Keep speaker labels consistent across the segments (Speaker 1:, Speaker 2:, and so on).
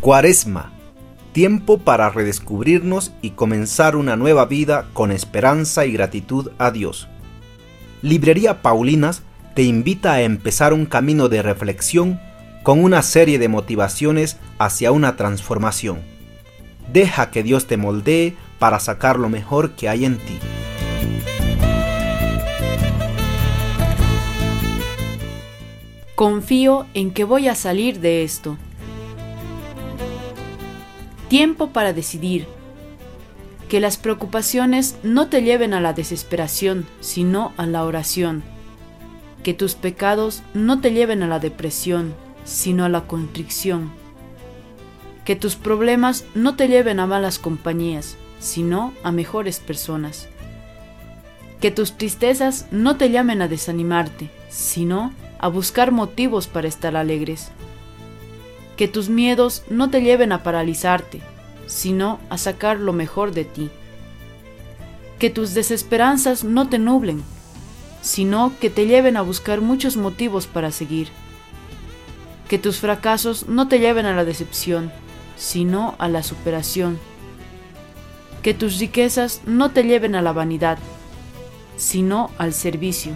Speaker 1: Cuaresma, tiempo para redescubrirnos y comenzar una nueva vida con esperanza y gratitud a Dios. Librería Paulinas te invita a empezar un camino de reflexión con una serie de motivaciones hacia una transformación. Deja que Dios te moldee para sacar lo mejor que hay en ti.
Speaker 2: Confío en que voy a salir de esto. Tiempo para decidir. Que las preocupaciones no te lleven a la desesperación, sino a la oración. Que tus pecados no te lleven a la depresión, sino a la contrición. Que tus problemas no te lleven a malas compañías, sino a mejores personas. Que tus tristezas no te llamen a desanimarte, sino a buscar motivos para estar alegres que tus miedos no te lleven a paralizarte, sino a sacar lo mejor de ti. Que tus desesperanzas no te nublen, sino que te lleven a buscar muchos motivos para seguir. Que tus fracasos no te lleven a la decepción, sino a la superación. Que tus riquezas no te lleven a la vanidad, sino al servicio.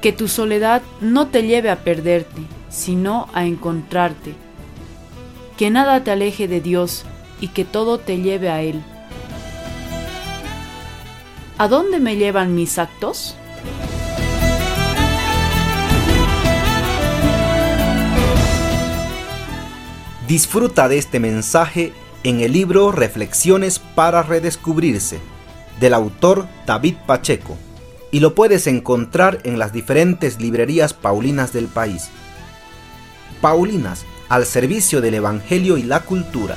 Speaker 2: Que tu soledad no te lleve a perderte, sino a encontrarte. Que nada te aleje de Dios y que todo te lleve a Él. ¿A dónde me llevan mis actos?
Speaker 1: Disfruta de este mensaje en el libro Reflexiones para Redescubrirse, del autor David Pacheco, y lo puedes encontrar en las diferentes librerías paulinas del país. Paulinas, al servicio del Evangelio y la cultura.